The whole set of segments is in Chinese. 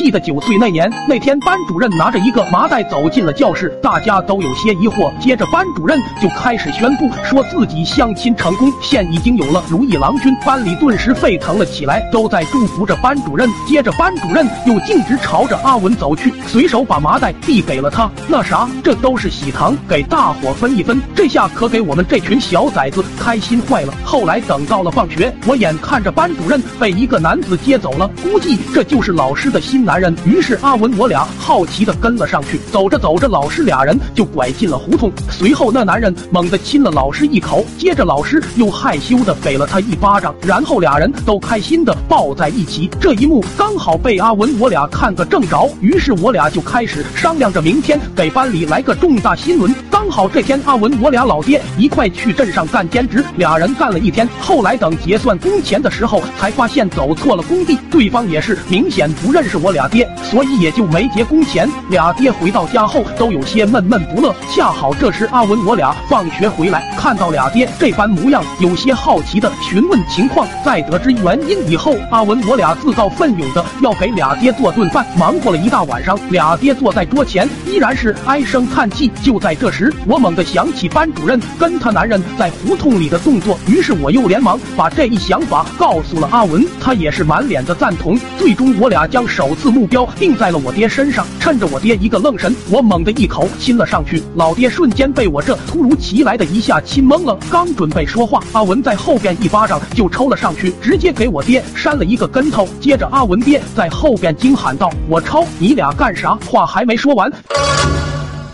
记得九岁那年，那天班主任拿着一个麻袋走进了教室，大家都有些疑惑。接着班主任就开始宣布，说自己相亲成功，现已经有了如意郎君。班里顿时沸腾了起来，都在祝福着班主任。接着班主任又径直朝着阿文走去，随手把麻袋递给了他。那啥，这都是喜糖，给大伙分一分。这下可给我们这群小崽子开心坏了。后来等到了放学，我眼看着班主任被一个男子接走了，估计这就是老师的新男男人。于是阿文我俩好奇的跟了上去。走着走着，老师俩人就拐进了胡同。随后那男人猛地亲了老师一口，接着老师又害羞的给了他一巴掌，然后俩人都开心的抱在一起。这一幕刚好被阿文我俩看个正着，于是我俩就开始商量着明天给班里来个重大新闻。刚好这天阿文我俩老爹一块去镇上干兼职，俩人干了一天。后来等结算工钱的时候，才发现走错了工地，对方也是明显不认识我俩爹，所以也就没结工钱。俩爹回到家后都有些闷闷不乐。恰好这时阿文我俩放学回来，看到俩爹这般模样，有些好奇的询问情况。在得知原因以后，阿文我俩自告奋勇的要给俩爹做顿饭。忙活了一大晚上，俩爹坐在桌前依然是唉声叹气。就在这时，我猛地想起班主任跟他男人在胡同里的动作，于是我又连忙把这一想法告诉了阿文，他也是满脸的赞同。最终，我俩将首次目标定在了我爹身上，趁着我爹一个愣神，我猛地一口亲了上去。老爹瞬间被我这突如其来的一下亲懵了，刚准备说话，阿文在后边一巴掌就抽了上去，直接给我爹扇了一个跟头。接着，阿文爹在后边惊喊道：“我抄你俩干啥？”话还没说完。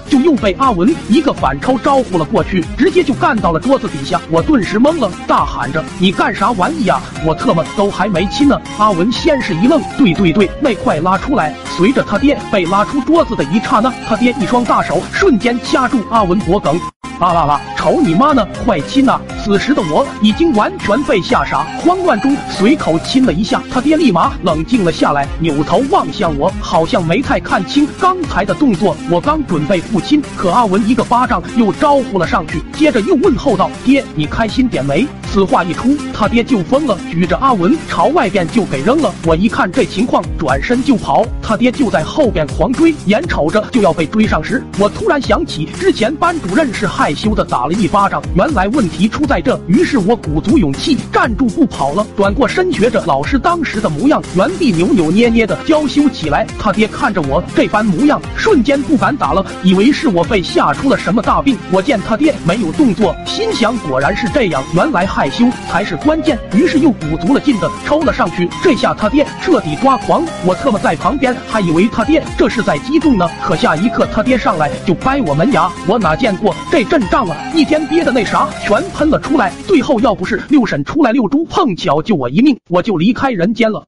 就又被阿文一个反抽招呼了过去，直接就干到了桌子底下。我顿时懵了，大喊着：“你干啥玩意呀？我特么都还没亲呢！”阿文先是一愣，对对对，那快拉出来。随着他爹被拉出桌子的一刹那，他爹一双大手瞬间掐住阿文脖梗。啊啦啦！瞅你妈呢，快亲呐！此时的我已经完全被吓傻，慌乱中随口亲了一下，他爹立马冷静了下来，扭头望向我，好像没太看清刚才的动作。我刚准备复亲，可阿文一个巴掌又招呼了上去，接着又问候道：“爹，你开心点没？”此话一出，他爹就疯了，举着阿文朝外边就给扔了。我一看这情况，转身就跑，他爹就在后边狂追，眼瞅着就要被追上时，我突然想起之前班主任是害羞的打了一巴掌，原来问题出在这。于是我鼓足勇气站住不跑了，转过身学着老师当时的模样，原地扭扭捏捏的娇羞起来。他爹看着我这般模样，瞬间不敢打了，以为是我被吓出了什么大病。我见他爹没有动作，心想果然是这样，原来害。害羞才是关键，于是又鼓足了劲的抽了上去。这下他爹彻底抓狂，我特么在旁边还以为他爹这是在激动呢。可下一刻他爹上来就掰我门牙，我哪见过这阵仗啊！一天憋的那啥全喷了出来。最后要不是六婶出来遛猪，碰巧救我一命，我就离开人间了。